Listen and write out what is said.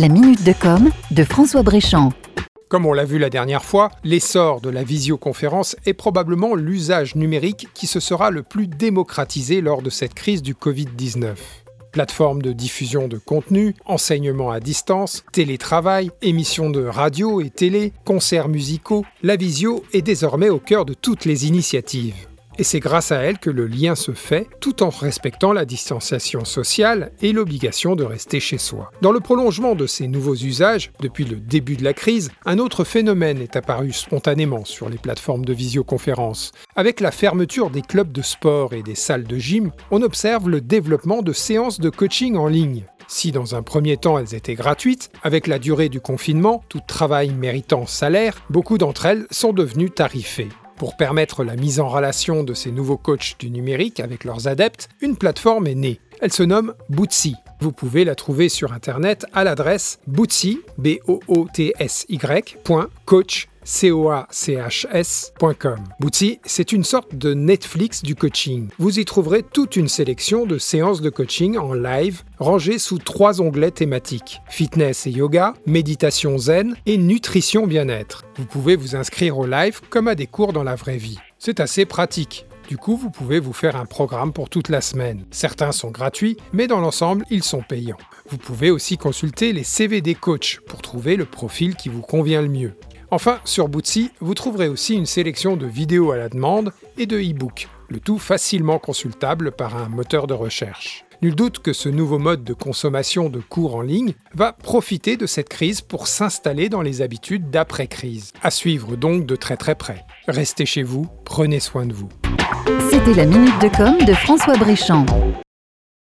La minute de com de François Bréchamp. Comme on l'a vu la dernière fois, l'essor de la visioconférence est probablement l'usage numérique qui se sera le plus démocratisé lors de cette crise du Covid-19. Plateforme de diffusion de contenu, enseignement à distance, télétravail, émissions de radio et télé, concerts musicaux, la visio est désormais au cœur de toutes les initiatives. Et c'est grâce à elle que le lien se fait tout en respectant la distanciation sociale et l'obligation de rester chez soi. Dans le prolongement de ces nouveaux usages, depuis le début de la crise, un autre phénomène est apparu spontanément sur les plateformes de visioconférence. Avec la fermeture des clubs de sport et des salles de gym, on observe le développement de séances de coaching en ligne. Si dans un premier temps elles étaient gratuites, avec la durée du confinement, tout travail méritant salaire, beaucoup d'entre elles sont devenues tarifées. Pour permettre la mise en relation de ces nouveaux coachs du numérique avec leurs adeptes, une plateforme est née. Elle se nomme Bootsy. Vous pouvez la trouver sur internet à l'adresse bootsy, coachs.com. Bootsy, c'est une sorte de Netflix du coaching. Vous y trouverez toute une sélection de séances de coaching en live rangées sous trois onglets thématiques fitness et yoga, méditation zen et nutrition bien-être. Vous pouvez vous inscrire au live comme à des cours dans la vraie vie. C'est assez pratique. Du coup, vous pouvez vous faire un programme pour toute la semaine. Certains sont gratuits, mais dans l'ensemble, ils sont payants. Vous pouvez aussi consulter les CV des coachs pour trouver le profil qui vous convient le mieux. Enfin, sur Bootsy, vous trouverez aussi une sélection de vidéos à la demande et de e-books, le tout facilement consultable par un moteur de recherche. Nul doute que ce nouveau mode de consommation de cours en ligne va profiter de cette crise pour s'installer dans les habitudes d'après-crise. À suivre donc de très très près. Restez chez vous, prenez soin de vous. C'était la minute de com de François Bréchamp.